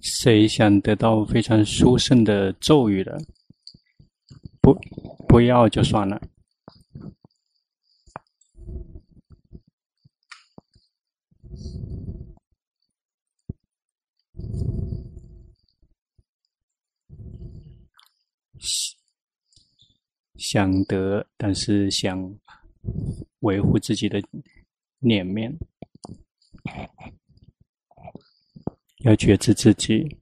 谁想得到非常殊胜的咒语的？不，不要就算了。想得，但是想维护自己的脸面，要觉知自己，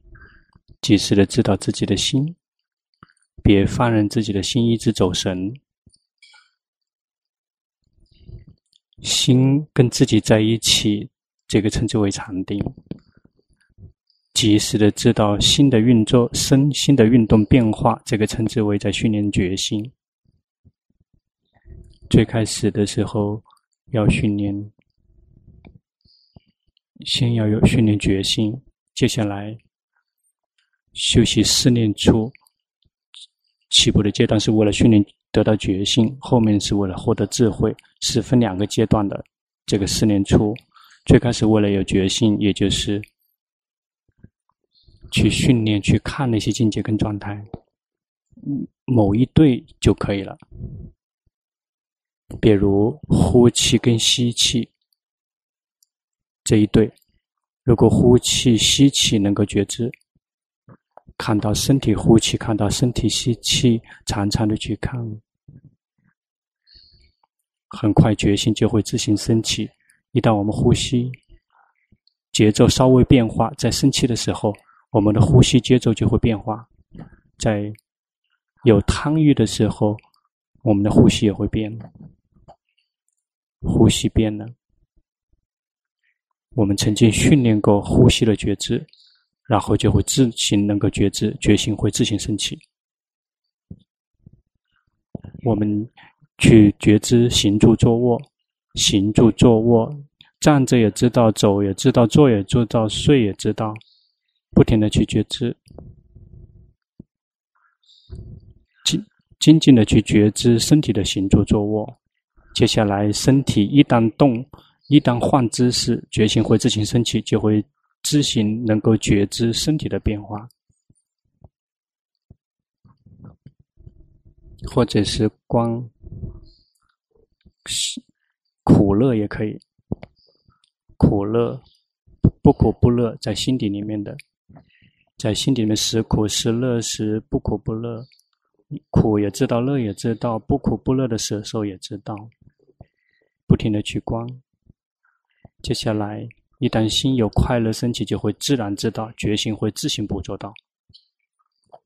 及时的知道自己的心，别放任自己的心一直走神，心跟自己在一起，这个称之为禅定。及时的知道心的运作、身心的运动变化，这个称之为在训练决心。最开始的时候要训练，先要有训练决心，接下来修习四念初。起步的阶段是为了训练得到觉性，后面是为了获得智慧，是分两个阶段的。这个四念初，最开始为了有觉性，也就是。去训练，去看那些境界跟状态，某一对就可以了。比如呼气跟吸气这一对，如果呼气、吸气能够觉知，看到身体呼气，看到身体吸气，常常的去看，很快觉性就会自行升起。一旦我们呼吸节奏稍微变化，在生气的时候。我们的呼吸节奏就会变化，在有贪欲的时候，我们的呼吸也会变。呼吸变了，我们曾经训练过呼吸的觉知，然后就会自行能够觉知，觉性会自行升起。我们去觉知行住坐卧，行住坐卧，站着也知道，走也知道，坐也知道，睡也知道。不停的去觉知，精精进的去觉知身体的行住坐卧。接下来，身体一旦动，一旦换姿势，觉性会自行升起，就会自行能够觉知身体的变化，或者是光苦乐也可以，苦乐不苦不乐，在心底里面的。在心里面，时苦时乐时不苦不乐，苦也知道，乐也知道，不苦不乐的时候也知道，不停的去观。接下来，一旦心有快乐升起，就会自然知道，觉醒会自行捕捉到；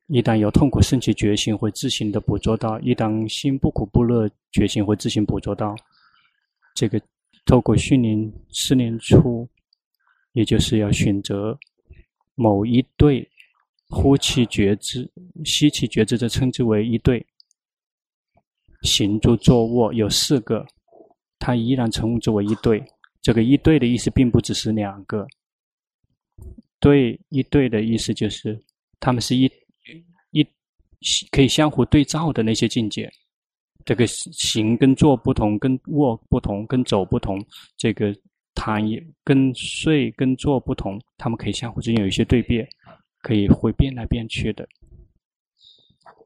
一旦有痛苦升起，觉醒会自行的捕捉到；一旦心不苦不乐，觉醒会自行捕捉到。这个透过训练四念处，也就是要选择。某一对呼气觉知、吸气觉知，这称之为一对。行住坐卧有四个，它依然称之为一对。这个一对的意思，并不只是两个。对一对的意思，就是他们是一一可以相互对照的那些境界。这个行跟坐不同，跟卧不同，跟走不同。这个。躺也跟睡跟坐不同，他们可以相互之间有一些对别，可以会变来变去的。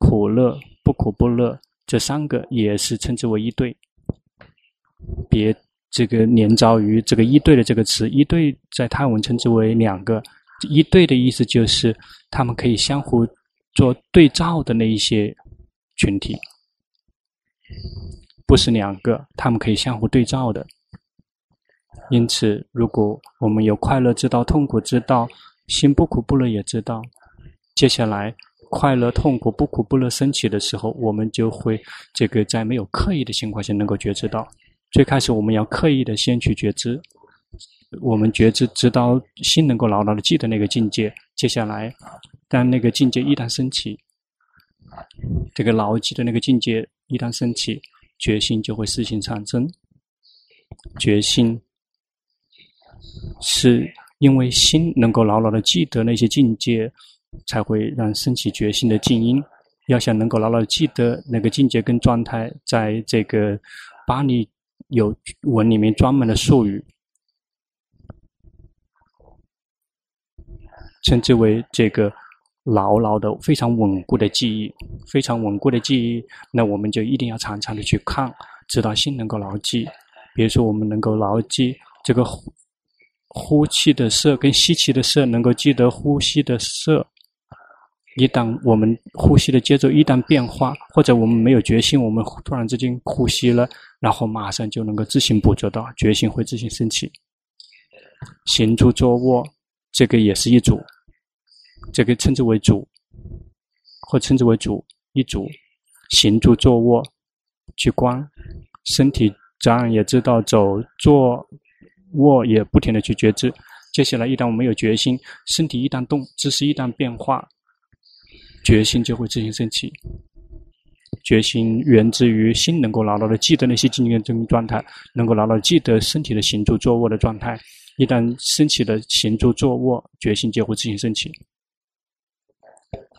苦乐不苦不乐，这三个也是称之为一对。别这个连招于这个一对的这个词，一对在泰文称之为两个。一对的意思就是他们可以相互做对照的那一些群体，不是两个，他们可以相互对照的。因此，如果我们有快乐知道、痛苦知道，心不苦不乐也知道，接下来快乐、痛苦、不苦不乐升起的时候，我们就会这个在没有刻意的情况下能够觉知到。最开始我们要刻意的先去觉知，我们觉知直到心能够牢牢的记得那个境界。接下来，当那个境界一旦升起，这个牢记的那个境界一旦升起，觉性就会自行产生，觉心。是因为心能够牢牢的记得那些境界，才会让升起觉性的静音。要想能够牢牢记得那个境界跟状态，在这个巴利有文里面专门的术语，称之为这个牢牢的、非常稳固的记忆，非常稳固的记忆。那我们就一定要常常的去看，直到心能够牢记。比如说，我们能够牢记这个呼气的色跟吸气的色，能够记得呼吸的色。一旦我们呼吸的节奏一旦变化，或者我们没有决心，我们突然之间呼吸了，然后马上就能够自行捕捉到，决心会自行升起。行住坐卧，这个也是一组，这个称之为组，或称之为组一组。行住坐卧，去观身体，站也知道走，坐卧也不停的去觉知。接下来，一旦我们有决心，身体一旦动，姿势一旦变化。决心就会自行升起，决心源自于心能够牢牢的记得那些经验证明状态，能够牢牢记得身体的行住坐卧的状态。一旦升起的行住坐卧，决心就会自行升起。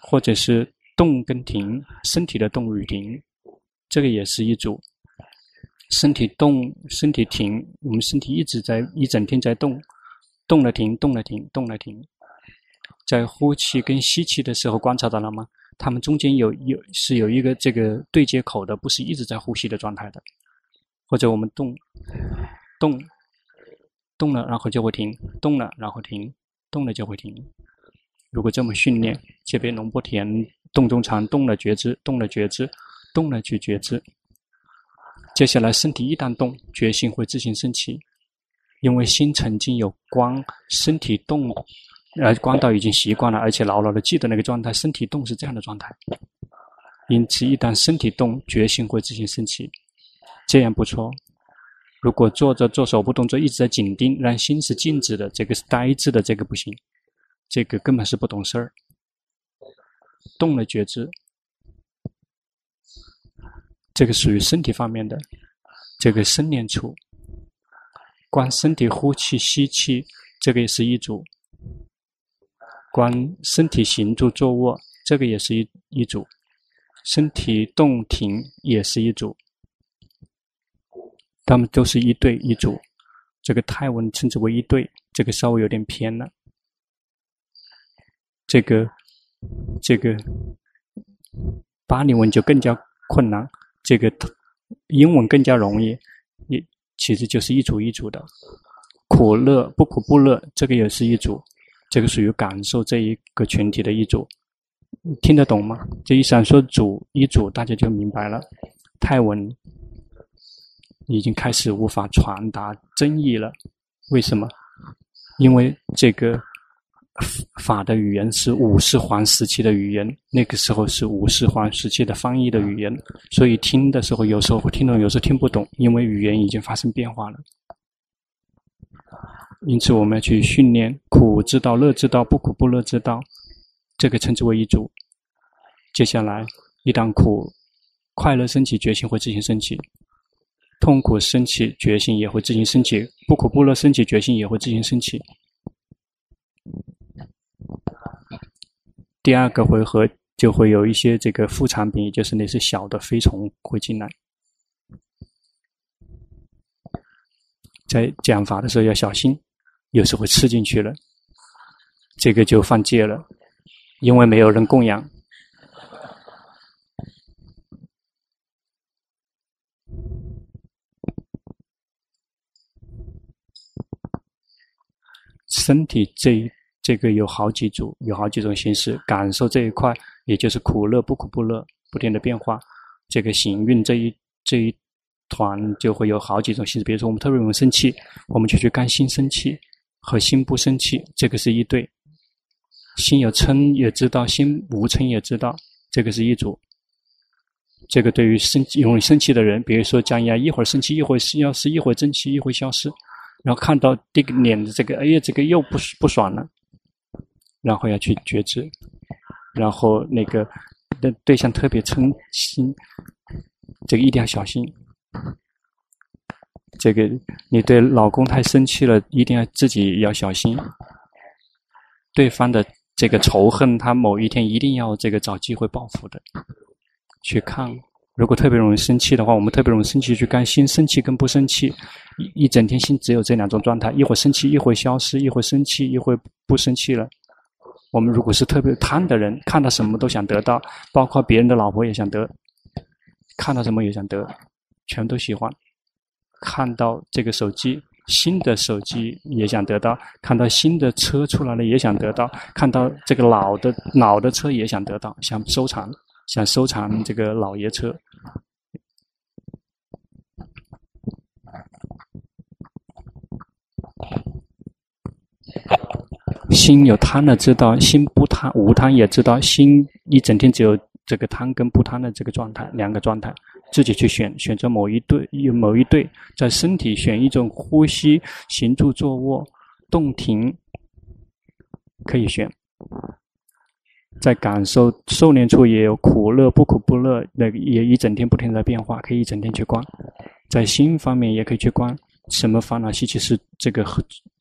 或者是动跟停，身体的动与停，这个也是一组。身体动，身体停，我们身体一直在一整天在动，动了停，动了停，动了停。在呼气跟吸气的时候，观察到了吗？他们中间有有是有一个这个对接口的，不是一直在呼吸的状态的。或者我们动动动了，然后就会停；动了，然后停；动了就会停。如果这么训练，这边龙波田动中禅，动了觉知，动了觉知，动了去觉知。接下来身体一旦动，觉性会自行升起，因为心曾经有光，身体动。而观到已经习惯了，而且牢牢的记得那个状态，身体动是这样的状态。因此，一旦身体动，觉性会自行升起，这样不错。如果坐着做手部动作一直在紧盯，让心是静止的，这个是呆滞的，这个不行，这个根本是不懂事儿。动了觉知，这个属于身体方面的，这个生念处。观身体呼气吸气，这个也是一组。观身体行住坐卧，这个也是一一组；身体动停也是一组。他们都是一对一组。这个泰文称之为一对，这个稍微有点偏了。这个这个巴利文就更加困难，这个英文更加容易，也其实就是一组一组的。苦乐不苦不乐，这个也是一组。这个属于感受这一个群体的一组，听得懂吗？这一闪说组一组，大家就明白了。泰文已经开始无法传达真意了，为什么？因为这个法的语言是五世皇时期的语言，那个时候是五世皇时期的翻译的语言，所以听的时候有时候会听懂，有时候听不懂，因为语言已经发生变化了。因此，我们要去训练苦之道、乐之道、不苦不乐之道，这个称之为一组。接下来，一旦苦、快乐升起，决心会自行升起；痛苦升起，决心也会自行升起；不苦不乐升起，决心也会自行升起。第二个回合就会有一些这个副产品，也就是那些小的飞虫会进来。在讲法的时候要小心。有时候吃进去了，这个就犯戒了，因为没有人供养。身体这这个有好几组，有好几种形式感受这一块，也就是苦乐不苦不乐不停的变化。这个行运这一这一团就会有好几种形式，比如说我们特别容易生气，我们就去甘心生气。和心不生气，这个是一对；心有嗔也知道，心无嗔也知道，这个是一组。这个对于生容易生气的人，比如说江压，一会儿生气，一会儿消失，一会儿生气，一会儿消失，然后看到这个脸的这个，哎呀，这个又不不爽了，然后要去觉知，然后那个的对象特别嗔心，这个一定要小心。这个你对老公太生气了，一定要自己要小心。对方的这个仇恨，他某一天一定要这个找机会报复的。去看，如果特别容易生气的话，我们特别容易生气，去看心生气跟不生气，一一整天心只有这两种状态：一会生气，一会消失；一会生气，一会不生气了。我们如果是特别贪的人，看到什么都想得到，包括别人的老婆也想得，看到什么也想得，全都喜欢。看到这个手机，新的手机也想得到；看到新的车出来了也想得到；看到这个老的老的车也想得到，想收藏，想收藏这个老爷车。心有贪的知道，心不贪无贪也知道，心一整天只有这个贪跟不贪的这个状态，两个状态，自己去选，选择某一对，有某一对，在身体选一种呼吸、行住坐卧、动停，可以选。在感受受念处也有苦乐、不苦不乐，那也一整天不停的变化，可以一整天去观。在心方面也可以去观。什么烦恼习气是这个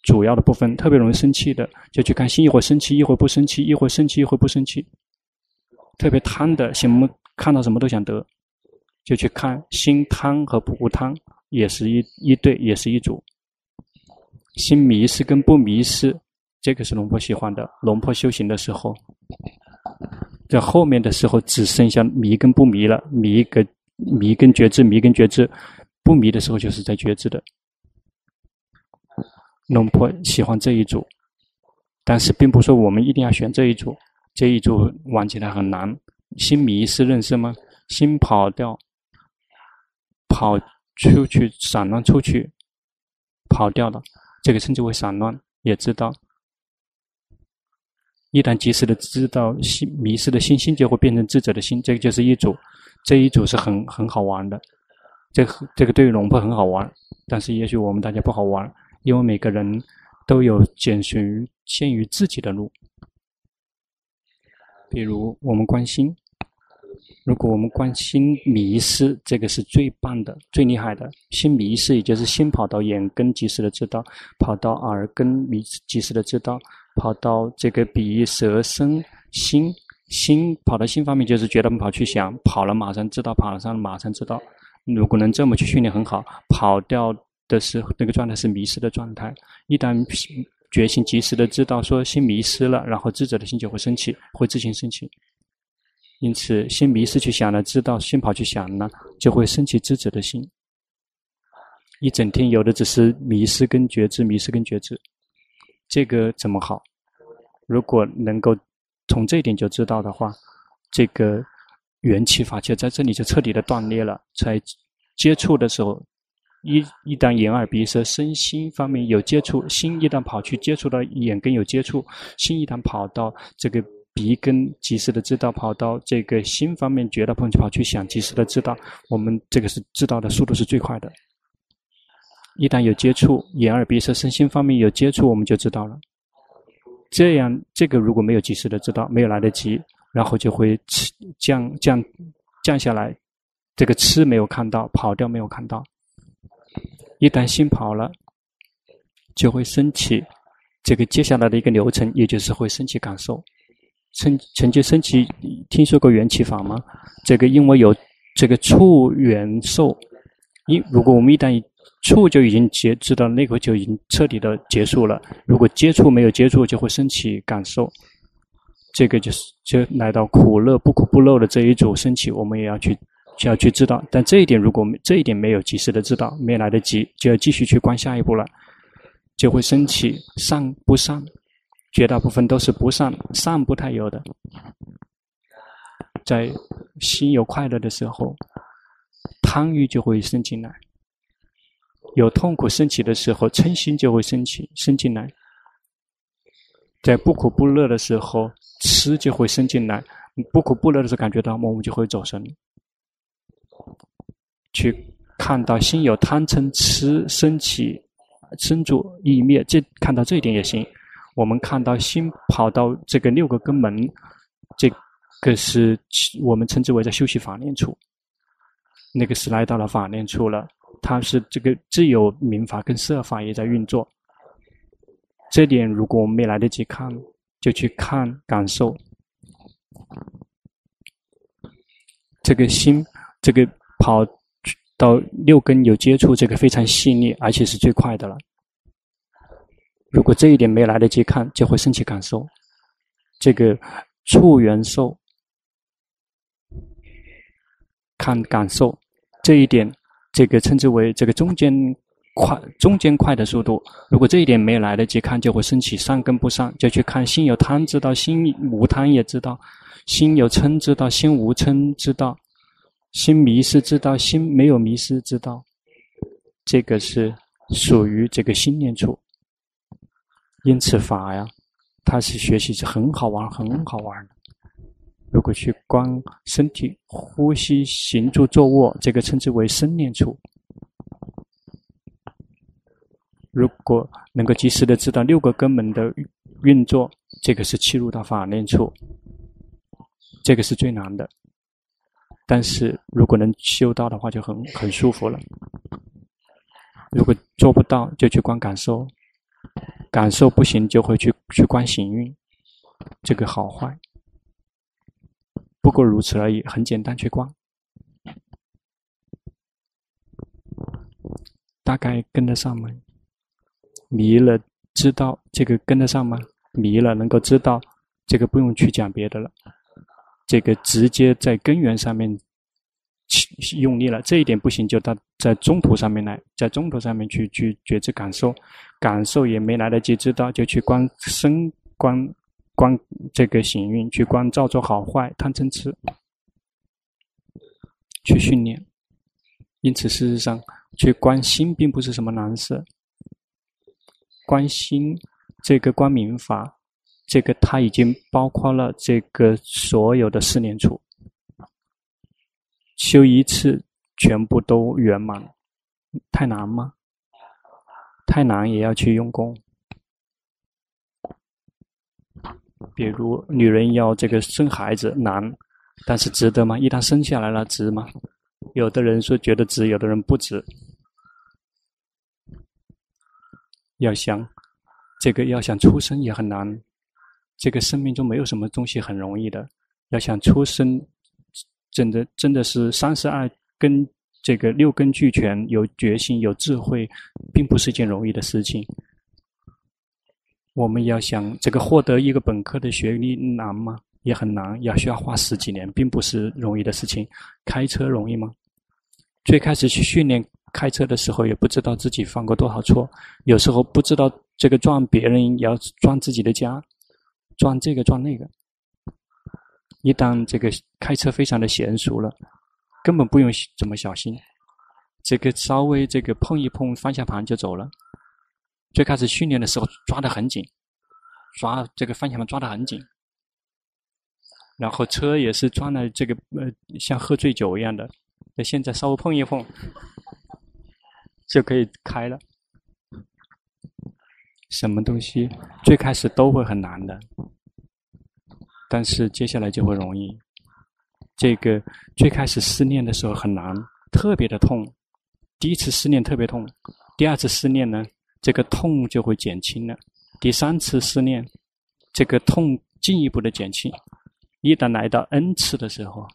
主要的部分，特别容易生气的，就去看心一会生气，一会不生气，一会生气，一会不生气。特别贪的，什么看到什么都想得，就去看心汤和不汤，也是一一对，也是一组。心迷失跟不迷失，这个是龙婆喜欢的。龙婆修行的时候，在后面的时候只剩下迷跟不迷了，迷跟迷跟觉知，迷跟觉知，不迷的时候就是在觉知的。龙婆喜欢这一组，但是并不说我们一定要选这一组。这一组玩起来很难。心迷失认识吗？心跑掉，跑出去，散乱出去，跑掉了。这个称之为散乱，也知道。一旦及时的知道心迷失的心，心就会变成智者的心。这个就是一组，这一组是很很好玩的。这个这个对于龙婆很好玩，但是也许我们大家不好玩。因为每个人都有拣选限于自己的路，比如我们关心，如果我们观心迷失，这个是最棒的、最厉害的。心迷失，也就是心跑到眼根及时的知道，跑到耳根迷及时的知道，跑到这个鼻舌身心心跑到心方面，就是觉得跑去想，跑了马上知道，跑了上马上知道。如果能这么去训练，很好。跑掉。的时候，那个状态是迷失的状态。一旦觉醒及时的知道说心迷失了，然后智者的心就会升起，会自行升起。因此，心迷失去想了，知道心跑去想了，就会升起知者的心。一整天有的只是迷失跟觉知，迷失跟觉知，这个怎么好？如果能够从这一点就知道的话，这个缘起法就在这里就彻底的断裂了。在接触的时候。一一旦眼耳鼻舌身心方面有接触，心一旦跑去接触到眼根有接触，心一旦跑到这个鼻根及时的知道，跑到这个心方面觉得碰巧跑去想及时的知道，我们这个是知道的速度是最快的。一旦有接触，眼耳鼻舌身心方面有接触，我们就知道了。这样这个如果没有及时的知道，没有来得及，然后就会吃降降降下来，这个吃没有看到，跑掉没有看到。一旦心跑了，就会升起这个接下来的一个流程，也就是会升起感受。曾曾经升起，听说过缘起法吗？这个因为有这个触缘受，因如果我们一旦触就已经结知道那个就已经彻底的结束了。如果接触没有接触，就会升起感受。这个就是就来到苦乐不苦不乐的这一组升起，我们也要去。就要去知道，但这一点如果这一点没有及时的知道，没来得及，就要继续去观下一步了，就会升起善不善，绝大部分都是不善，善不太有的。在心有快乐的时候，贪欲就会生进来；有痛苦升起的时候，嗔心就会升起，生进来。在不苦不乐的时候，痴就会生进来；不苦不乐的时候，感觉到我们就会走神。去看到心有贪嗔痴升起、生住意灭，这看到这一点也行。我们看到心跑到这个六个根门，这个是我们称之为在修习法念处。那个是来到了法念处了，它是这个自有明法跟色法也在运作。这点如果我们没来得及看，就去看感受。这个心，这个跑。到六根有接触，这个非常细腻，而且是最快的了。如果这一点没来得及看，就会升起感受。这个触元受看感受这一点，这个称之为这个中间快中间快的速度。如果这一点没来得及看，就会升起上跟不上，就去看心有贪知道，心无贪也知道；心有嗔知道，心无嗔知道；心迷失知道，心没有迷失知道。这个是属于这个心念处。因此法呀，它是学习是很好玩，很好玩的。如果去观身体、呼吸、行住坐卧，这个称之为身念处。如果能够及时的知道六个根本的运作，这个是切入到法念处。这个是最难的，但是如果能修到的话，就很很舒服了。如果做不到，就去观感受。感受不行，就会去去观行运，这个好坏，不过如此而已，很简单去观，大概跟得上吗？迷了知道这个跟得上吗？迷了能够知道，这个不用去讲别的了，这个直接在根源上面。用力了，这一点不行，就到在中途上面来，在中途上面去去觉知感受，感受也没来得及知道，就去观身观观这个行运，去观造作好坏贪嗔痴，去训练。因此，事实上，去观心并不是什么难事。观心这个观明法，这个它已经包括了这个所有的四念处。修一次，全部都圆满，太难吗？太难也要去用功。比如女人要这个生孩子难，但是值得吗？一旦生下来了，值吗？有的人说觉得值，有的人不值。要想这个要想出生也很难，这个生命中没有什么东西很容易的，要想出生。真的真的是三十二根，这个六根俱全，有决心，有智慧，并不是件容易的事情。我们要想这个获得一个本科的学历难吗？也很难，要需要花十几年，并不是容易的事情。开车容易吗？最开始去训练开车的时候，也不知道自己犯过多少错，有时候不知道这个撞别人要撞自己的家，撞这个撞那个。一旦这个开车非常的娴熟了，根本不用怎么小心，这个稍微这个碰一碰方向盘就走了。最开始训练的时候抓得很紧，抓这个方向盘抓得很紧，然后车也是装的这个呃像喝醉酒一样的，那现在稍微碰一碰就可以开了。什么东西最开始都会很难的。但是接下来就会容易。这个最开始思念的时候很难，特别的痛。第一次思念特别痛，第二次思念呢，这个痛就会减轻了。第三次思念，这个痛进一步的减轻。一旦来到 N 次的时候，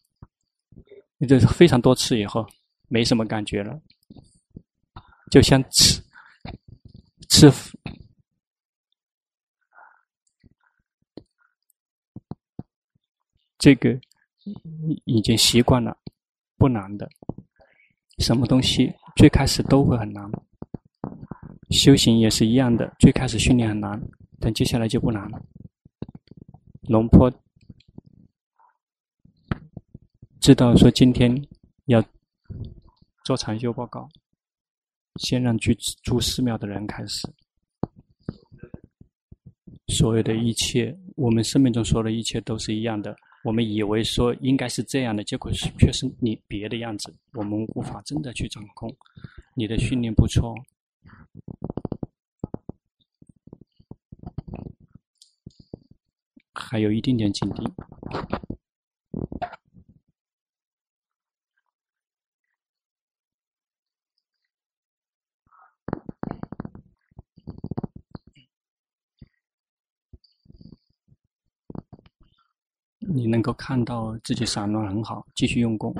这非常多次以后，没什么感觉了，就像吃吃。这个已经习惯了，不难的。什么东西最开始都会很难，修行也是一样的，最开始训练很难，但接下来就不难了。龙坡知道说今天要做禅修报告，先让去住寺庙的人开始。所有的一切，我们生命中所有的一切都是一样的。我们以为说应该是这样的，结果是却是你别的样子。我们无法真的去掌控。你的训练不错，还有一丁点警惕。你能够看到自己散乱很好，继续用功。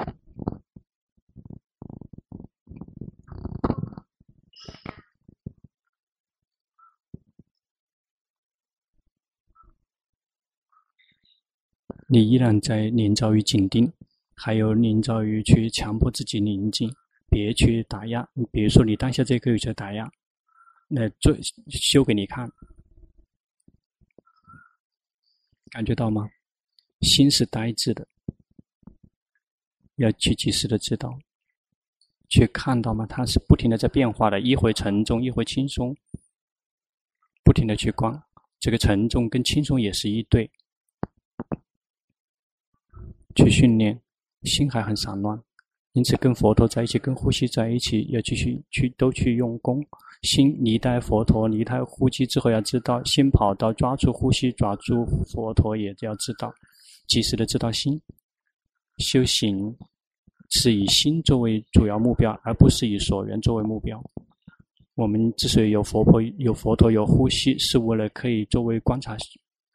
你依然在宁照于紧盯，还有宁照于去强迫自己宁静，别去打压。比如说，你当下这个有在打压，那做修给你看，感觉到吗？心是呆滞的，要去及时的知道，去看到吗？它是不停的在变化的，一会沉重，一会轻松，不停的去观，这个沉重跟轻松也是一对。去训练，心还很散乱，因此跟佛陀在一起，跟呼吸在一起，要继续去都去用功。心离开佛陀，离开呼吸之后，要知道心跑到抓住呼吸，抓住佛陀，也要知道。及时的知道心，修行是以心作为主要目标，而不是以所缘作为目标。我们之所以有佛陀、有佛陀、有呼吸，是为了可以作为观察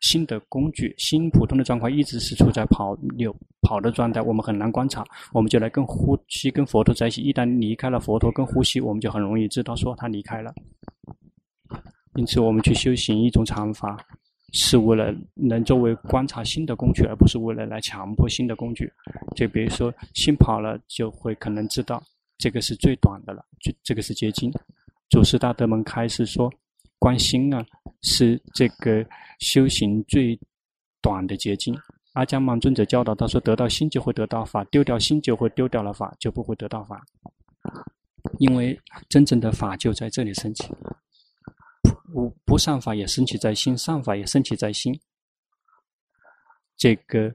心的工具。心普通的状况一直是处在跑、有跑的状态，我们很难观察。我们就来跟呼吸、跟佛陀在一起。一旦离开了佛陀跟呼吸，我们就很容易知道说他离开了。因此，我们去修行一种禅法。是为了能作为观察心的工具，而不是为了来强迫心的工具。就比如说，心跑了，就会可能知道这个是最短的了，就这个是结晶。祖师大德们开始说，观心啊，是这个修行最短的结晶。阿姜曼尊者教导他说：得到心就会得到法，丢掉心就会丢掉了法，就不会得到法。因为真正的法就在这里升起。不不善法也升起在心，善法也升起在心。这个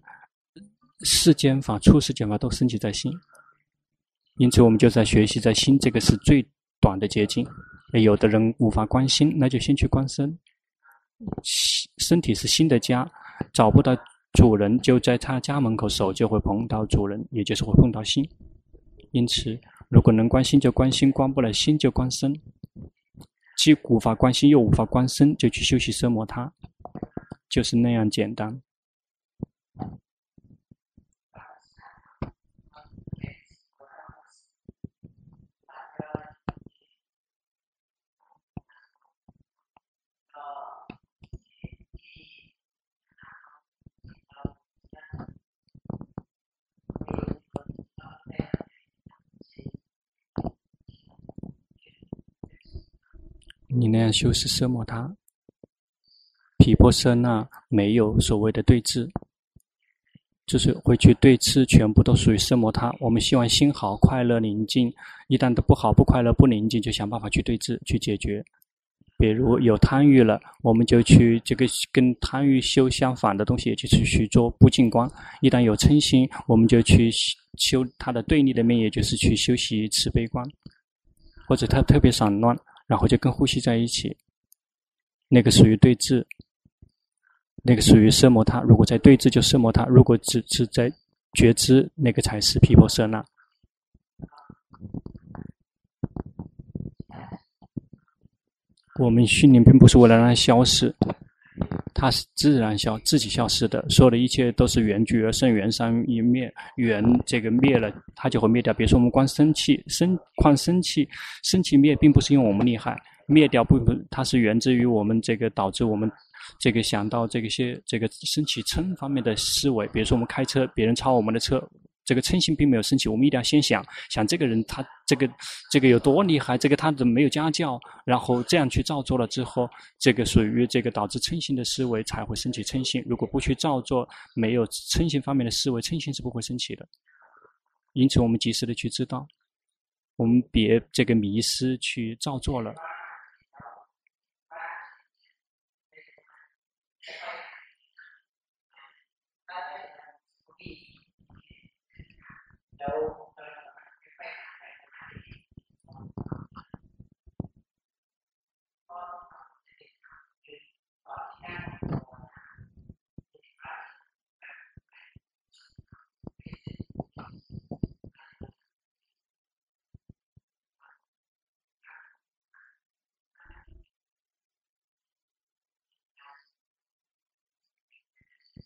世间法、出世间法都升起在心，因此我们就在学习在心，这个是最短的捷径。有的人无法观心，那就先去观身。身体是心的家，找不到主人，就在他家门口守，就会碰到主人，也就是会碰到心。因此，如果能观心就观心，观不了心就观身。既无法观心，又无法观身，就去修习奢摩他，就是那样简单。你那样修是奢摩他，毗婆舍那没有所谓的对治，就是会去对治，全部都属于奢摩他。我们希望心好、快乐、宁静，一旦都不好、不快乐、不宁静，就想办法去对治、去解决。比如有贪欲了，我们就去这个跟贪欲修相反的东西，就是去做不净观。一旦有嗔心，我们就去修它的对立的面，也就是去修习慈悲观，或者它特别散乱。然后就跟呼吸在一起，那个属于对峙，那个属于色魔他。如果在对峙就色魔他，如果只是在觉知，那个才是毗婆舍那。我们训练并不是为了让它消失，它是自然消自己消失的。所有的一切都是缘聚而生，缘生一灭，缘这个灭了，它就会灭掉。比如说我们光生气，生况生气，生气灭，并不是因为我们厉害，灭掉并不，它是源自于我们这个导致我们这个想到这个些这个升起嗔方面的思维。比如说我们开车，别人超我们的车。这个嗔心并没有升起，我们一定要先想想这个人他这个这个有多厉害，这个他怎么没有家教，然后这样去造作了之后，这个属于这个导致嗔心的思维才会升起嗔心。如果不去造作，没有嗔心方面的思维，嗔心是不会升起的。因此，我们及时的去知道，我们别这个迷失去造作了。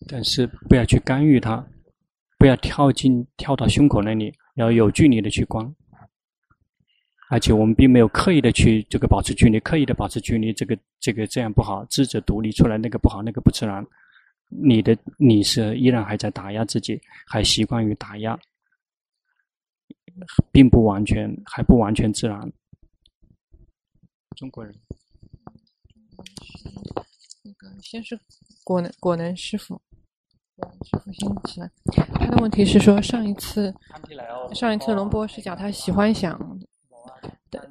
但是不要去干预它。不要跳进跳到胸口那里，要有距离的去观，而且我们并没有刻意的去这个保持距离，刻意的保持距离，这个这个这样不好，智者独立出来那个不好，那个不自然。你的你是依然还在打压自己，还习惯于打压，并不完全，还不完全自然。中国人，那个先是果能果能师傅，果能师傅先起来。他的问题是说，上一次上一次龙波是讲他喜欢想，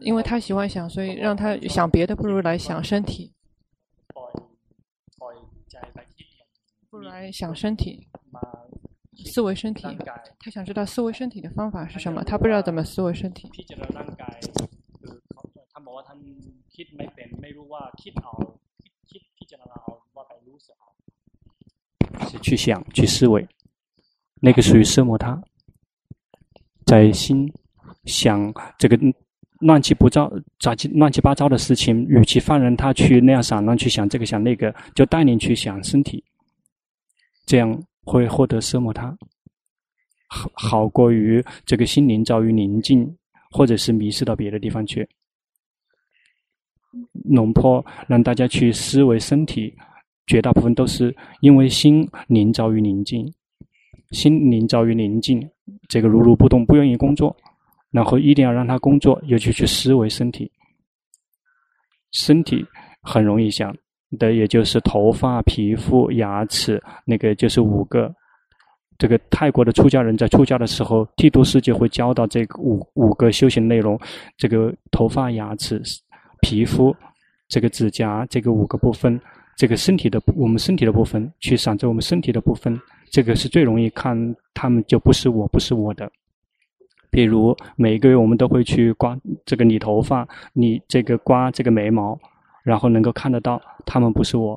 因为他喜欢想，所以让他想别的，不如来想身体。不如来想身体，思维身体。他想知道思维身体的方法是什么？他不知道怎么思维身体。去想，去思维，那个属于色摩他，在心想这个乱七八糟、杂七乱七八糟的事情，与其放任他去那样散乱去想这个想那个，就带领去想身体。这样会获得色摩他，好好过于这个心灵遭遇宁静，或者是迷失到别的地方去。龙坡让大家去思维身体，绝大部分都是因为心灵遭于宁静，心灵遭于宁静，这个如如不动，不愿意工作，然后一定要让他工作，尤其去思维身体，身体很容易想。的也就是头发、皮肤、牙齿，那个就是五个。这个泰国的出家人在出家的时候，剃度师就会教到这个五五个修行内容：这个头发、牙齿、皮肤、这个指甲，这个五个部分。这个身体的我们身体的部分，去想着我们身体的部分，这个是最容易看，他们就不是我，不是我的。比如每个月我们都会去刮这个理头发，你这个刮这个眉毛。然后能够看得到，他们不是我，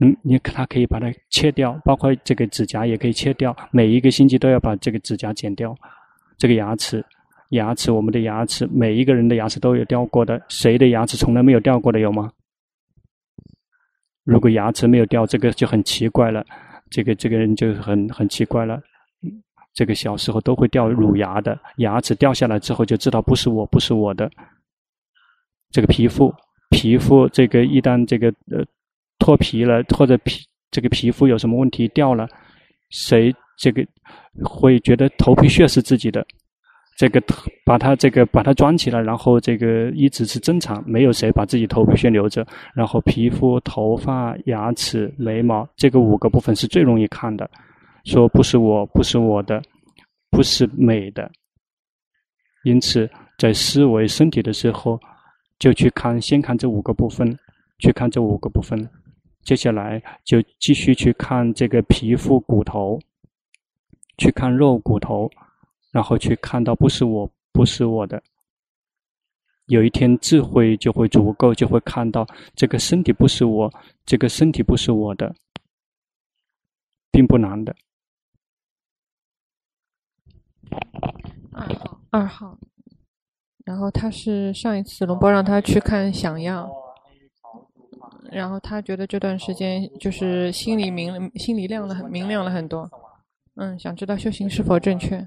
嗯，你他可以把它切掉，包括这个指甲也可以切掉，每一个星期都要把这个指甲剪掉。这个牙齿，牙齿，我们的牙齿，每一个人的牙齿都有掉过的，谁的牙齿从来没有掉过的有吗？如果牙齿没有掉，这个就很奇怪了，这个这个人就很很奇怪了。这个小时候都会掉乳牙的，牙齿掉下来之后就知道不是我，不是我的。这个皮肤。皮肤这个一旦这个呃脱皮了，或者皮这个皮肤有什么问题掉了，谁这个会觉得头皮屑是自己的？这个把它这个把它装起来，然后这个一直是正常，没有谁把自己头皮屑留着。然后皮肤、头发、牙齿、眉毛这个五个部分是最容易看的，说不是我，不是我的，不是美的。因此，在思维身体的时候。就去看，先看这五个部分，去看这五个部分，接下来就继续去看这个皮肤、骨头，去看肉骨头，然后去看到不是我，不是我的。有一天智慧就会足够，就会看到这个身体不是我，这个身体不是我的，并不难的。二号，二号。然后他是上一次龙波让他去看想要，然后他觉得这段时间就是心里明心里亮了很明亮了很多，嗯，想知道修行是否正确？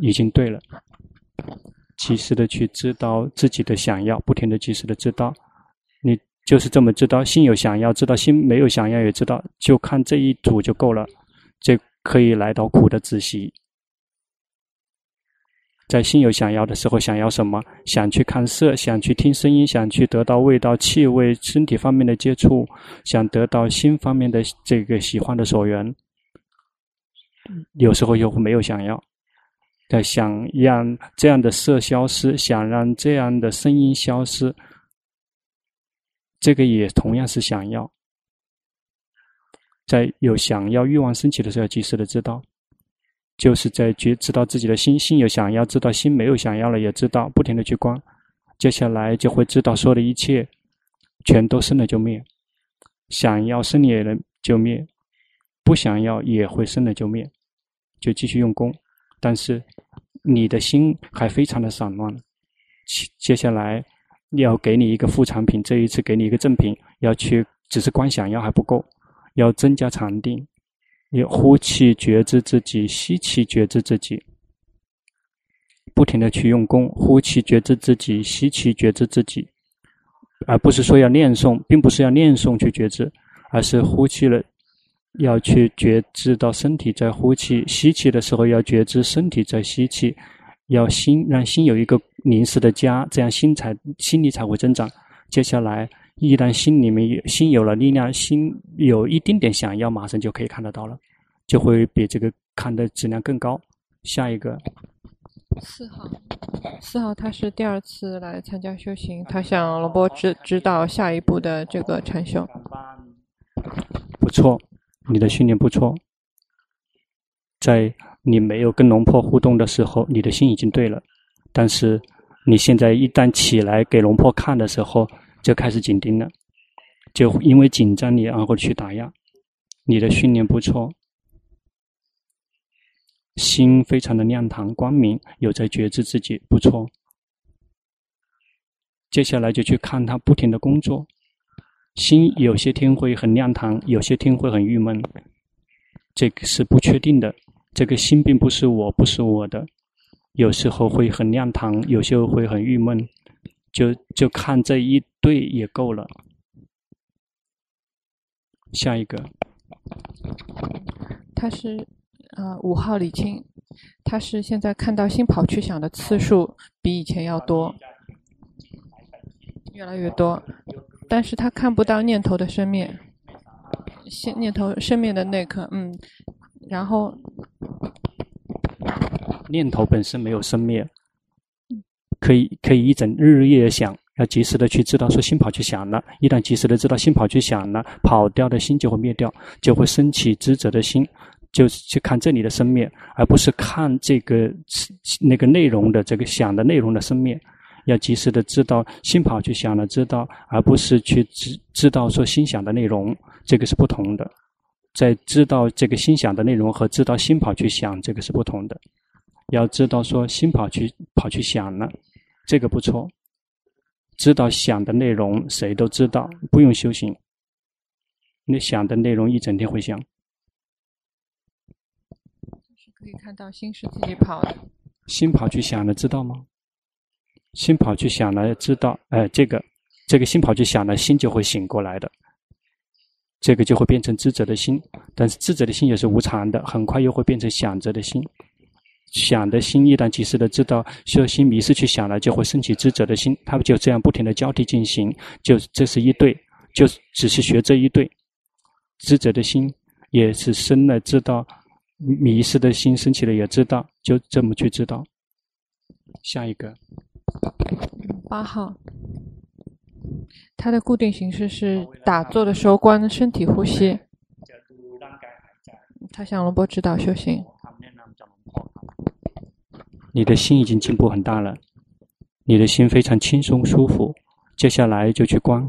已经对了，及时的去知道自己的想要，不停的及时的知道，你就是这么知道，心有想要，知道心没有想要也知道，就看这一组就够了，这可以来到苦的仔细。在心有想要的时候，想要什么？想去看色，想去听声音，想去得到味道、气味、身体方面的接触，想得到心方面的这个喜欢的所缘。有时候又没有想要，在想让这样的色消失，想让这样的声音消失，这个也同样是想要。在有想要欲望升起的时候，要及时的知道。就是在觉知道自己的心，心有想要，知道心没有想要了，也知道，不停的去观，接下来就会知道，所有的一切，全都生了就灭，想要生也能就灭，不想要也会生了就灭，就继续用功，但是你的心还非常的散乱，接下来要给你一个副产品，这一次给你一个正品，要去只是观想要还不够，要增加禅定。你呼气觉知自己，吸气觉知自己，不停的去用功，呼气觉知自己，吸气觉知自己，而不是说要念诵，并不是要念诵去觉知，而是呼气了，要去觉知到身体在呼气，吸气的时候要觉知身体在吸气，要心让心有一个临时的家，这样心才心力才会增长。接下来，一旦心里面有心有了力量，心有一丁点想要，马上就可以看得到了，就会比这个看的质量更高。下一个。四号，四号他是第二次来参加修行，他向龙波指指导下一步的这个禅修。不错，你的训练不错。在你没有跟龙婆互动的时候，你的心已经对了。但是你现在一旦起来给龙婆看的时候，就开始紧盯了，就因为紧张你然后去打压。你的训练不错。心非常的亮堂光明，有在觉知自己，不错。接下来就去看他不停的工作，心有些天会很亮堂，有些天会很郁闷，这个是不确定的。这个心并不是我，不是我的，有时候会很亮堂，有时候会很郁闷，就就看这一对也够了。下一个，他是。呃，五号李青，他是现在看到心跑去想的次数比以前要多，越来越多，但是他看不到念头的生灭，现念头生灭的那刻，嗯，然后念头本身没有生灭，可以可以一整日日夜夜想，要及时的去知道说心跑去想了，一旦及时的知道心跑去想了，跑掉的心就会灭掉，就会升起知者的心。就去看这里的生灭，而不是看这个那个内容的这个想的内容的生灭。要及时的知道心跑去想了，知道，而不是去知知道说心想的内容，这个是不同的。在知道这个心想的内容和知道心跑去想，这个是不同的。要知道说心跑去跑去想了，这个不错。知道想的内容，谁都知道，不用修行。你想的内容一整天会想。可以看到心是自己跑的，心跑去想了，知道吗？心跑去想了，知道，哎，这个，这个心跑去想了，心就会醒过来的，这个就会变成知者的心。但是知者的心也是无常的，很快又会变成想着的心。想的心一旦及时的知道，修心迷失去想了，就会升起知者的心。他们就这样不停的交替进行，就这是一对，就只是学这一对，知者的心也是生了知道。迷失的心升起了，也知道，就这么去知道。下一个，八号，它的固定形式是打坐的时候观身体呼吸。他向龙波指导修行。你的心已经进步很大了，你的心非常轻松舒服。接下来就去观。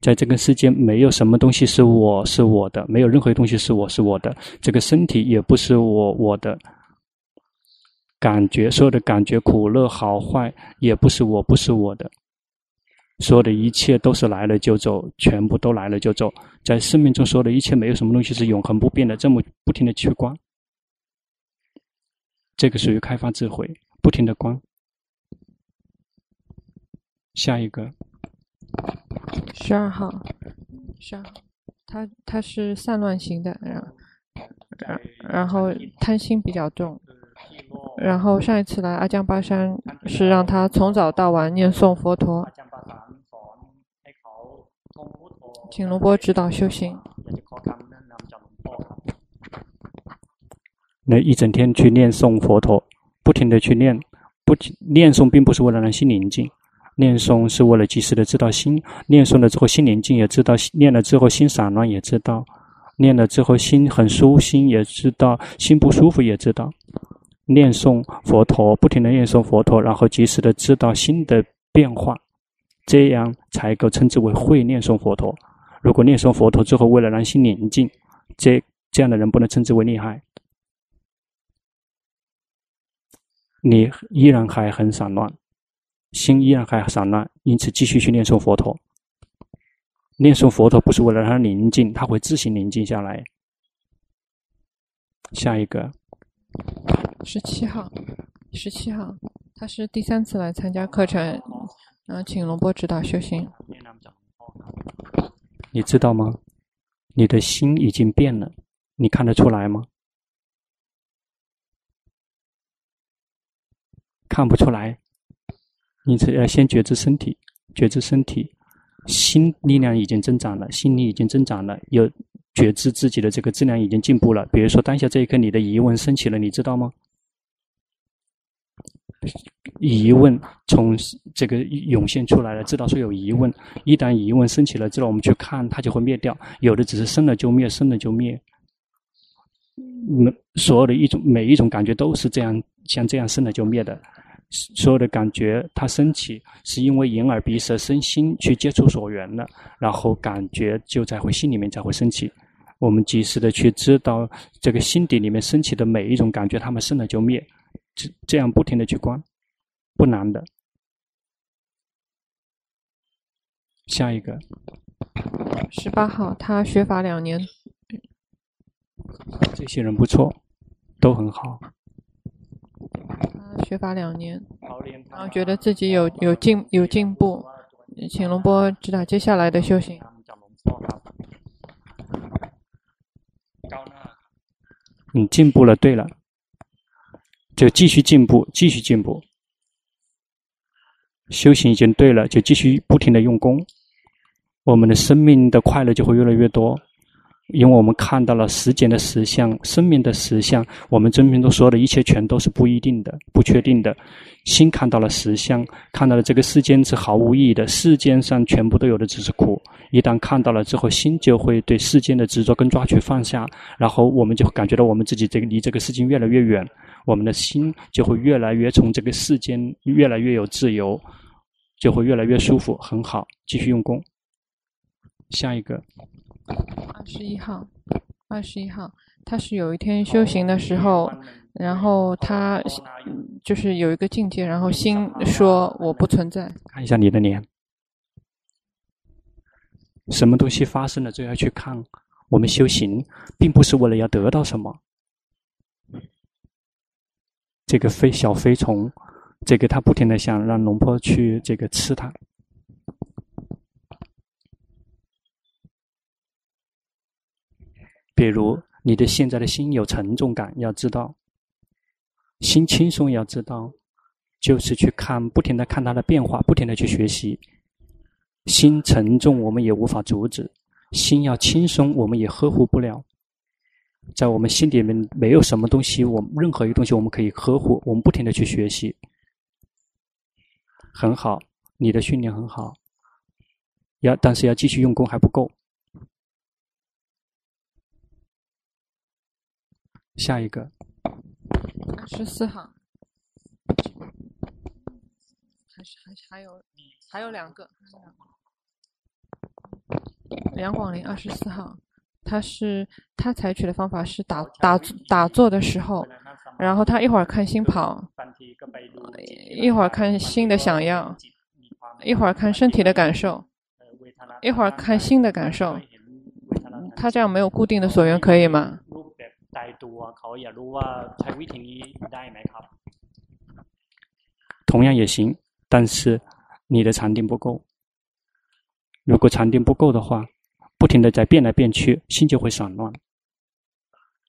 在这个世间，没有什么东西是我是我的，没有任何东西是我是我的。这个身体也不是我我的，感觉所有的感觉苦乐好坏也不是我不是我的，所有的一切都是来了就走，全部都来了就走。在生命中，所有的一切没有什么东西是永恒不变的。这么不停的去观，这个属于开发智慧，不停的观。下一个。十二号，十二号，他他是散乱型的，然然然后贪心比较重，然后上一次来阿江巴山是让他从早到晚念诵佛陀，请龙波指导修行。那一整天去念诵佛陀，不停的去念，不停念诵并不是为了让心宁静。念诵是为了及时的知道心，念诵了之后心宁静也知道，念了之后心散乱也知道，念了之后心很舒心也知道，心不舒服也知道。念诵佛陀，不停的念诵佛陀，然后及时的知道心的变化，这样才够称之为会念诵佛陀。如果念诵佛陀之后为了让心宁静，这这样的人不能称之为厉害，你依然还很散乱。心依然还散乱，因此继续去念诵佛陀。念诵佛陀不是为了让它宁静，它会自行宁静下来。下一个，十七号，十七号，他是第三次来参加课程，然后请龙波指导修行。你知道吗？你的心已经变了，你看得出来吗？看不出来，你只要先觉知身体，觉知身体，心力量已经增长了，心力已经增长了，有觉知自己的这个质量已经进步了。比如说当下这一刻，你的疑问升起了，你知道吗？疑问从这个涌现出来了，知道说有疑问。一旦疑问升起了，知道我们去看，它就会灭掉。有的只是生了就灭，生了就灭。那所有的一种每一种感觉都是这样，像这样生了就灭的。所有的感觉它升起，是因为眼耳鼻舌身心去接触所缘了，然后感觉就在会心里面才会升起。我们及时的去知道这个心底里面升起的每一种感觉，它们生了就灭。这这样不停的去观，不难的。下一个，十八号，他学法两年，这些人不错，都很好。他学法两年，然后觉得自己有有进有进步，请龙波指导接下来的修行。你进步了，对了。就继续进步，继续进步。修行已经对了，就继续不停的用功，我们的生命的快乐就会越来越多。因为我们看到了时间的实相，生命的实相，我们真正都说的一切全都是不一定的、不确定的。心看到了实相，看到了这个世间是毫无意义的，世间上全部都有的只是苦。一旦看到了之后，心就会对世间的执着跟抓取放下，然后我们就感觉到我们自己这个离这个世间越来越远，我们的心就会越来越从这个世间越来越有自由，就会越来越舒服，很好，继续用功。下一个。二十一号，二十一号，他是有一天修行的时候，然后他就是有一个境界，然后心说我不存在。看一下你的脸，什么东西发生了就要去看。我们修行并不是为了要得到什么。这个飞小飞虫，这个他不停的想让龙婆去这个吃它。比如你的现在的心有沉重感，要知道；心轻松，要知道，就是去看，不停的看它的变化，不停的去学习。心沉重，我们也无法阻止；心要轻松，我们也呵护不了。在我们心里面，没有什么东西，我们任何一个东西我们可以呵护。我们不停的去学习，很好，你的训练很好。要，但是要继续用功还不够。下一个，二十四号，还是还是还有还有两个，梁广林二十四号，他是他采取的方法是打打打坐的时候，然后他一会儿看心跑，一会儿看新的想要，一会儿看身体的感受，一会儿看新的感受，他这样没有固定的所缘可以吗？同样也行，但是你的禅定不够。如果禅定不够的话，不停的在变来变去，心就会散乱。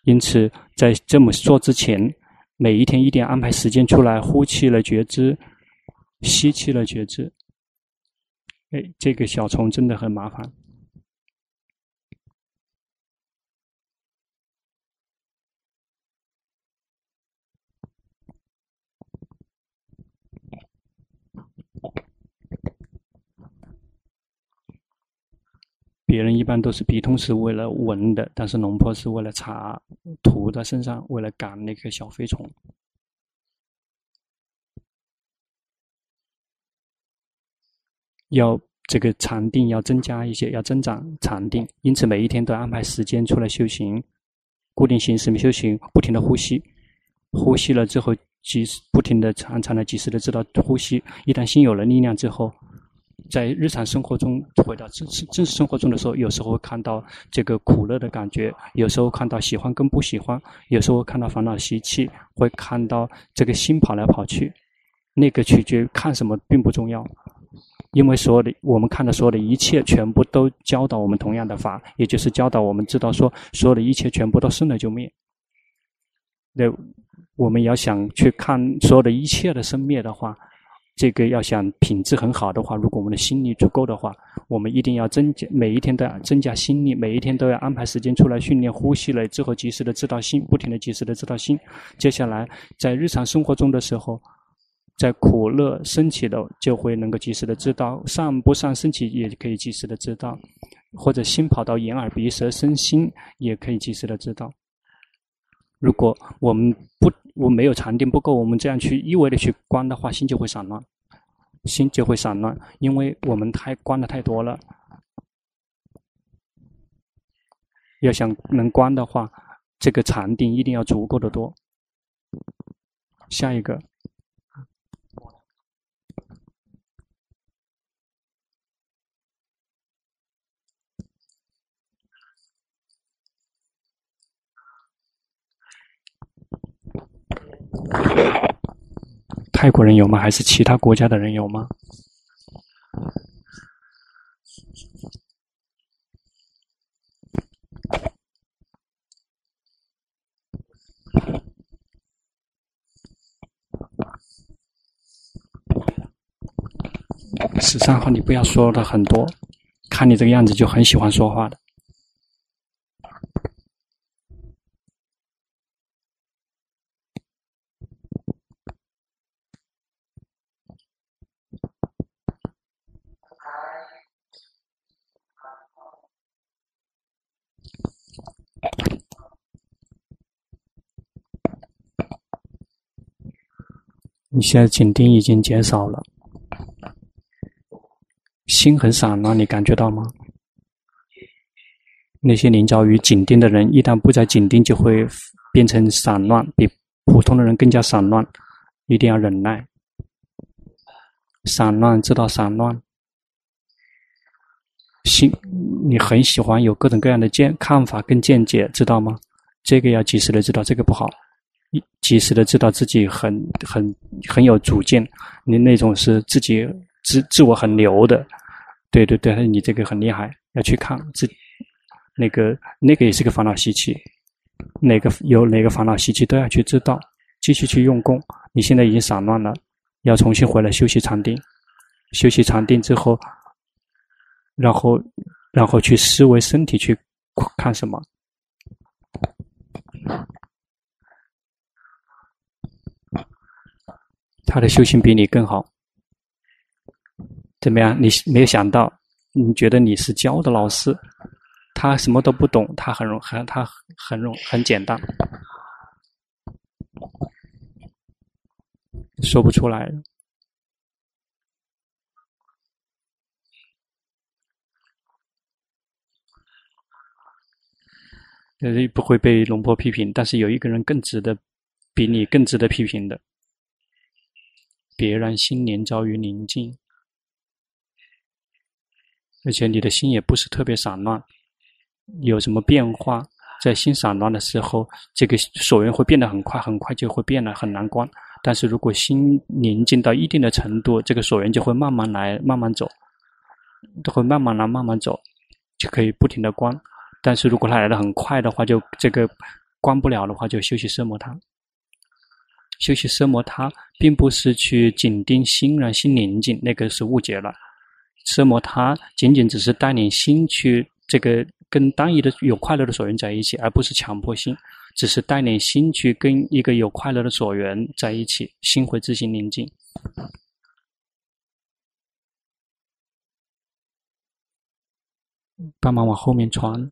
因此，在这么做之前，每一天一定要安排时间出来，呼气了觉知，吸气了觉知。哎，这个小虫真的很麻烦。别人一般都是鼻通是为了闻的，但是龙婆是为了擦涂在身上，为了赶那个小飞虫。要这个禅定要增加一些，要增长禅定，因此每一天都安排时间出来修行，固定形式修行，不停的呼吸，呼吸了之后，及时不停的常常的及时的知道呼吸，一旦心有了力量之后。在日常生活中，回到正式正式生活中的时候，有时候会看到这个苦乐的感觉，有时候看到喜欢跟不喜欢，有时候看到烦恼习气，会看到这个心跑来跑去，那个取决于看什么并不重要，因为所有的我们看的所有的一切，全部都教导我们同样的法，也就是教导我们知道说，所有的一切全部都生了就灭。那我们要想去看所有的一切的生灭的话，这个要想品质很好的话，如果我们的心力足够的话，我们一定要增加，每一天都要增加心力，每一天都要安排时间出来训练呼吸了之后，及时的知道心，不停的及时的知道心。接下来在日常生活中的时候，在苦乐升起的就会能够及时的知道，上不上升起也可以及时的知道，或者心跑到眼耳鼻舌身心也可以及时的知道。如果我们不，我没有禅定不够，我们这样去一味的去观的话，心就会散乱，心就会散乱，因为我们太观的太多了。要想能观的话，这个禅定一定要足够的多。下一个。泰国人有吗？还是其他国家的人有吗？十三号，你不要说的很多，看你这个样子就很喜欢说话的。现在紧盯已经减少了，心很散乱，你感觉到吗？那些临着于紧盯的人，一旦不再紧盯，就会变成散乱，比普通的人更加散乱。一定要忍耐，散乱知道散乱。心，你很喜欢有各种各样的见看法跟见解，知道吗？这个要及时的知道，这个不好。及时的知道自己很很很有主见，你那种是自己自自我很牛的，对对对，你这个很厉害，要去看自那个那个也是个烦恼习气，哪个有哪个烦恼习气都要去知道，继续去用功。你现在已经散乱了，要重新回来休息禅定，休息禅定之后，然后然后去思维身体去看什么。他的修行比你更好，怎么样？你没有想到，你觉得你是教的老师，他什么都不懂，他很容很他很容很简单，说不出来。呃，不会被龙婆批评，但是有一个人更值得，比你更值得批评的。别让心连着于宁静，而且你的心也不是特别散乱，有什么变化，在心散乱的时候，这个所缘会变得很快，很快就会变得很难观。但是如果心宁静到一定的程度，这个所缘就会慢慢来，慢慢走，都会慢慢来，慢慢走，就可以不停的观。但是如果它来的很快的话，就这个观不了的话，就休息奢摩他。休息奢摩他，并不是去紧盯心，让心宁静，那个是误解了。奢摩他仅仅只是带领心去这个跟单一的有快乐的所缘在一起，而不是强迫心，只是带领心去跟一个有快乐的所缘在一起，心会自行宁静。帮忙往后面传。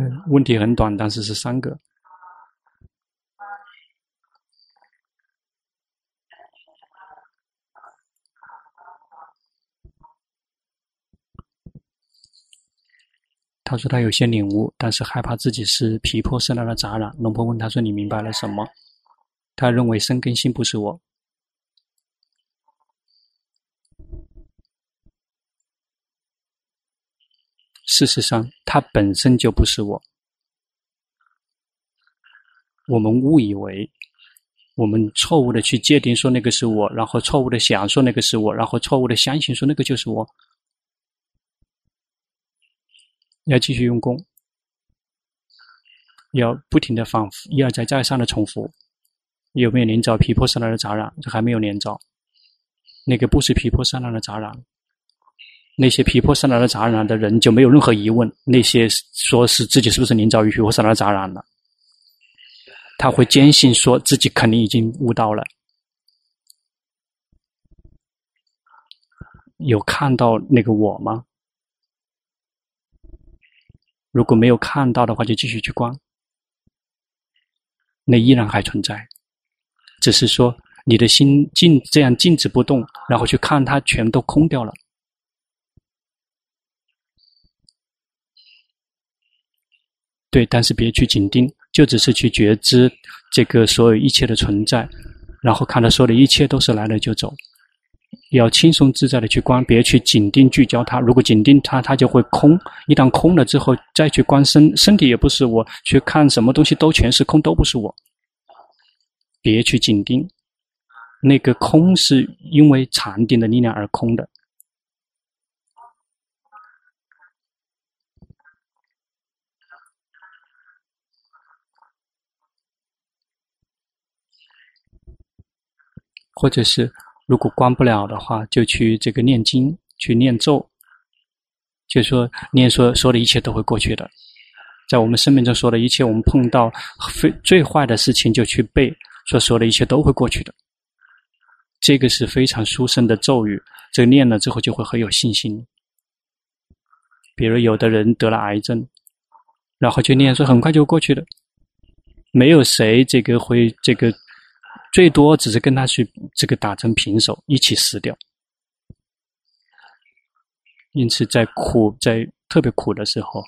嗯，问题很短，但是是三个。他说他有些领悟，但是害怕自己是皮破生来的杂染。龙婆问他说：“你明白了什么？”他认为生根性不是我。事实上，它本身就不是我。我们误以为，我们错误的去界定说那个是我，然后错误的想说那个是我，然后错误的相信说那个就是我。要继续用功，要不停的反复，一而再再三的重复。有没有连着毗婆舍那的杂染？这还没有连着。那个不是毗婆舍那的杂染。那些皮婆舍那的杂染的人就没有任何疑问。那些说是自己是不是连着于皮婆舍那的杂染了？他会坚信说自己肯定已经悟到了。有看到那个我吗？如果没有看到的话，就继续去观，那依然还存在，只是说你的心静这样静止不动，然后去看它全都空掉了。对，但是别去紧盯，就只是去觉知这个所有一切的存在，然后看到所有的一切都是来了就走。要轻松自在的去观，别去紧盯聚焦它。如果紧盯它，它就会空。一旦空了之后，再去观身，身体也不是我，去看什么东西都全是空，都不是我。别去紧盯，那个空是因为禅定的力量而空的。或者是。如果关不了的话，就去这个念经，去念咒，就说念说说的一切都会过去的。在我们生命中说的一切，我们碰到非最坏的事情，就去背，说说的一切都会过去的。这个是非常殊胜的咒语，这个念了之后就会很有信心。比如有的人得了癌症，然后就念说很快就过去的，没有谁这个会这个。最多只是跟他去这个打成平手，一起死掉。因此，在苦在特别苦的时候，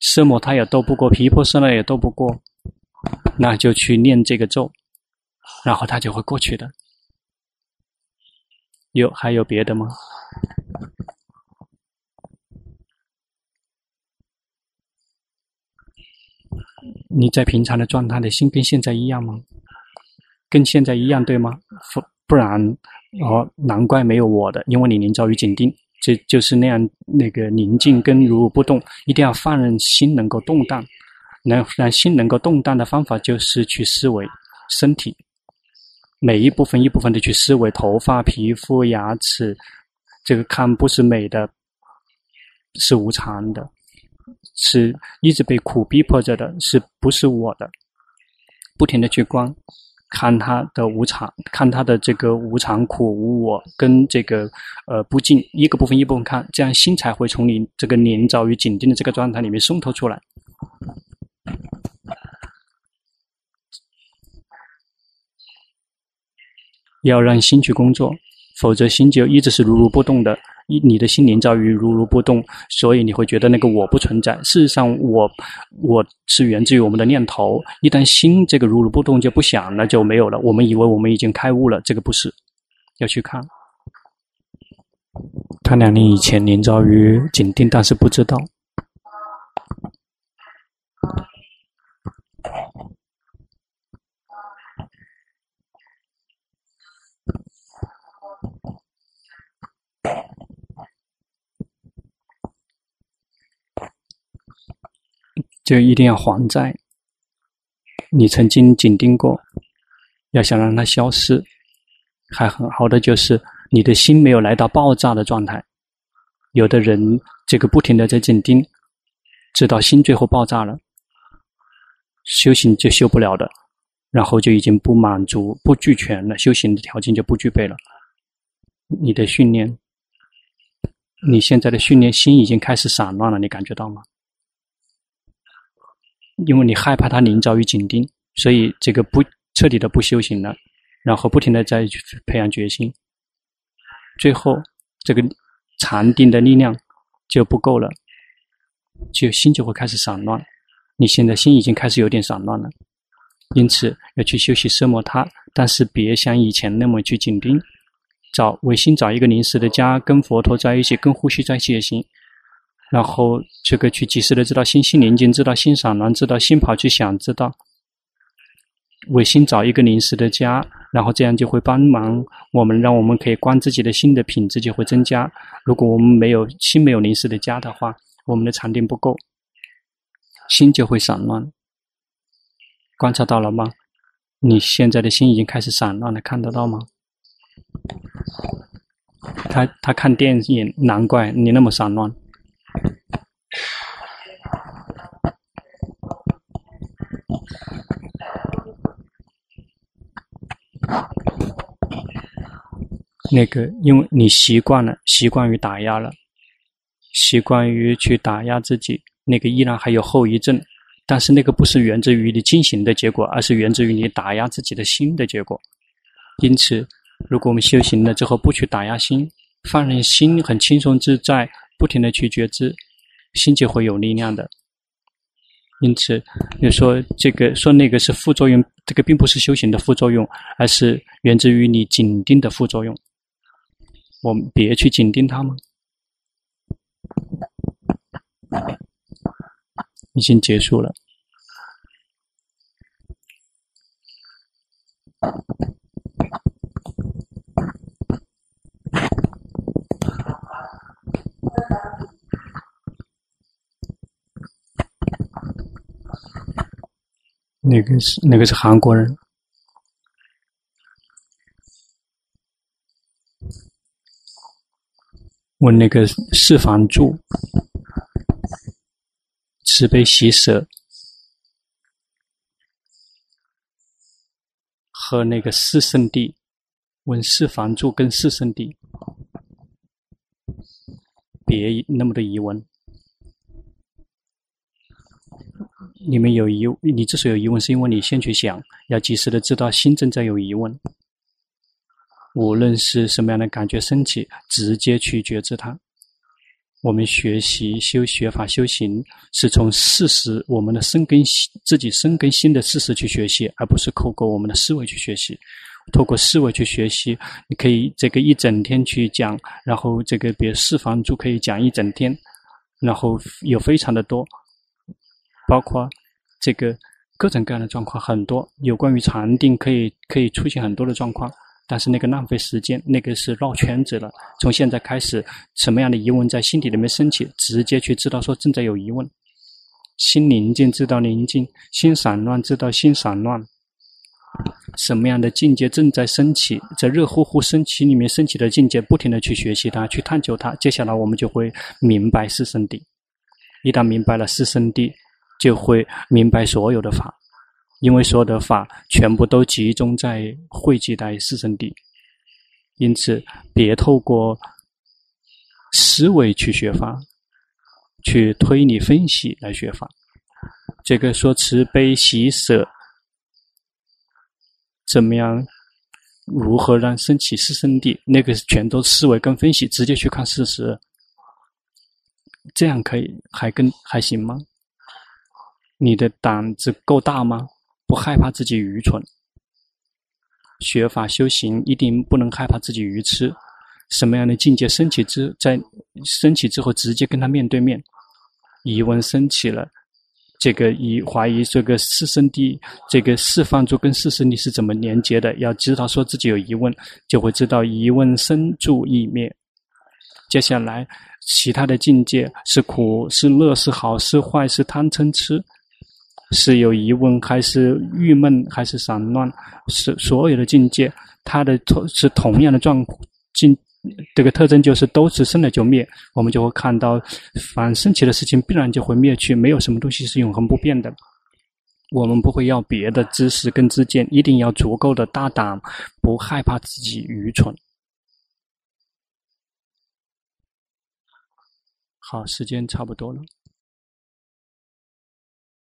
色魔他也斗不过，毗婆舍那也斗不过，那就去念这个咒，然后他就会过去的。有还有别的吗？你在平常的状态的心跟现在一样吗？跟现在一样对吗？不不然哦，难怪没有我的，因为你临遭于紧盯，这就是那样那个宁静跟如如不动，一定要放任心能够动荡，能让心能够动荡的方法就是去思维身体，每一部分一部分的去思维头发、皮肤、牙齿，这个看不是美的，是无常的，是一直被苦逼迫着的，是不是我的？不停的去观。看他的无常，看他的这个无常、苦、无我，跟这个呃不净，一个部分一部分看，这样心才会从你这个临遭于紧盯的这个状态里面松脱出来。要让心去工作，否则心就一直是如如不动的。你你的心灵遭遇如如不动，所以你会觉得那个我不存在。事实上我，我是源自于我们的念头。一旦心这个如如不动就不想那，就没有了。我们以为我们已经开悟了，这个不是。要去看，他两年以前年遭遇紧盯，但是不知道。就一定要还债。你曾经紧盯过，要想让它消失，还很好的就是你的心没有来到爆炸的状态。有的人这个不停的在紧盯，直到心最后爆炸了，修行就修不了的，然后就已经不满足、不俱全了，修行的条件就不具备了。你的训练，你现在的训练心已经开始散乱了，你感觉到吗？因为你害怕他临遭于紧盯，所以这个不彻底的不修行了，然后不停的再去培养决心，最后这个禅定的力量就不够了，就心就会开始散乱。你现在心已经开始有点散乱了，因此要去休息奢摩他，但是别像以前那么去紧盯，找唯心找一个临时的家，跟佛陀在一起，跟呼吸在一起也行。然后这个去及时的知道心心宁静，知道心散乱，知道心跑去想，知道为心找一个临时的家，然后这样就会帮忙我们，让我们可以观自己的心的品质就会增加。如果我们没有心没有临时的家的话，我们的禅定不够，心就会散乱。观察到了吗？你现在的心已经开始散乱了，看得到吗？他他看电影，难怪你那么散乱。那个，因为你习惯了，习惯于打压了，习惯于去打压自己，那个依然还有后遗症。但是那个不是源自于你进行的结果，而是源自于你打压自己的心的结果。因此，如果我们修行了之后不去打压心，放任心很轻松自在，不停的去觉知，心就会有力量的。因此，你说这个说那个是副作用，这个并不是修行的副作用，而是源自于你紧盯的副作用。我们别去紧盯它吗？已经结束了。那个是那个是韩国人。问那个四房住，慈悲喜舍和那个四圣地，问四房住跟四圣地，别那么多疑问。你们有疑，你之所以有疑问，是因为你先去想，要及时的知道心正在有疑问。无论是什么样的感觉升起，直接去觉知它。我们学习修学法修行，是从事实我们的生根自己生根心的事实去学习，而不是透过我们的思维去学习。透过思维去学习，你可以这个一整天去讲，然后这个比如四房住可以讲一整天，然后有非常的多，包括这个各种各样的状况很多，有关于禅定可以可以出现很多的状况。但是那个浪费时间，那个是绕圈子了。从现在开始，什么样的疑问在心底里面升起，直接去知道说正在有疑问。心宁静，知道宁静；心散乱，知道心散乱。什么样的境界正在升起，在热乎乎升起里面升起的境界，不停地去学习它，去探究它。接下来我们就会明白四圣地。一旦明白了四圣地，就会明白所有的法。因为所有的法全部都集中在汇集在四圣地，因此别透过思维去学法，去推理分析来学法。这个说慈悲喜舍，怎么样？如何让升起四圣地？那个全都思维跟分析，直接去看事实，这样可以还跟还行吗？你的胆子够大吗？不害怕自己愚蠢，学法修行一定不能害怕自己愚痴。什么样的境界升起之，在升起之后，直接跟他面对面。疑问升起了，这个疑怀疑这个四圣谛，这个四方住跟四圣谛是怎么连接的？要知道说自己有疑问，就会知道疑问生住异灭。接下来，其他的境界是苦是乐是好是坏是贪嗔痴。是有疑问，还是郁闷，还是散乱？是所有的境界，它的同是同样的状境，这个特征就是都是生了就灭。我们就会看到，凡升起的事情必然就会灭去，没有什么东西是永恒不变的。我们不会要别的知识跟知见，一定要足够的大胆，不害怕自己愚蠢。好，时间差不多了。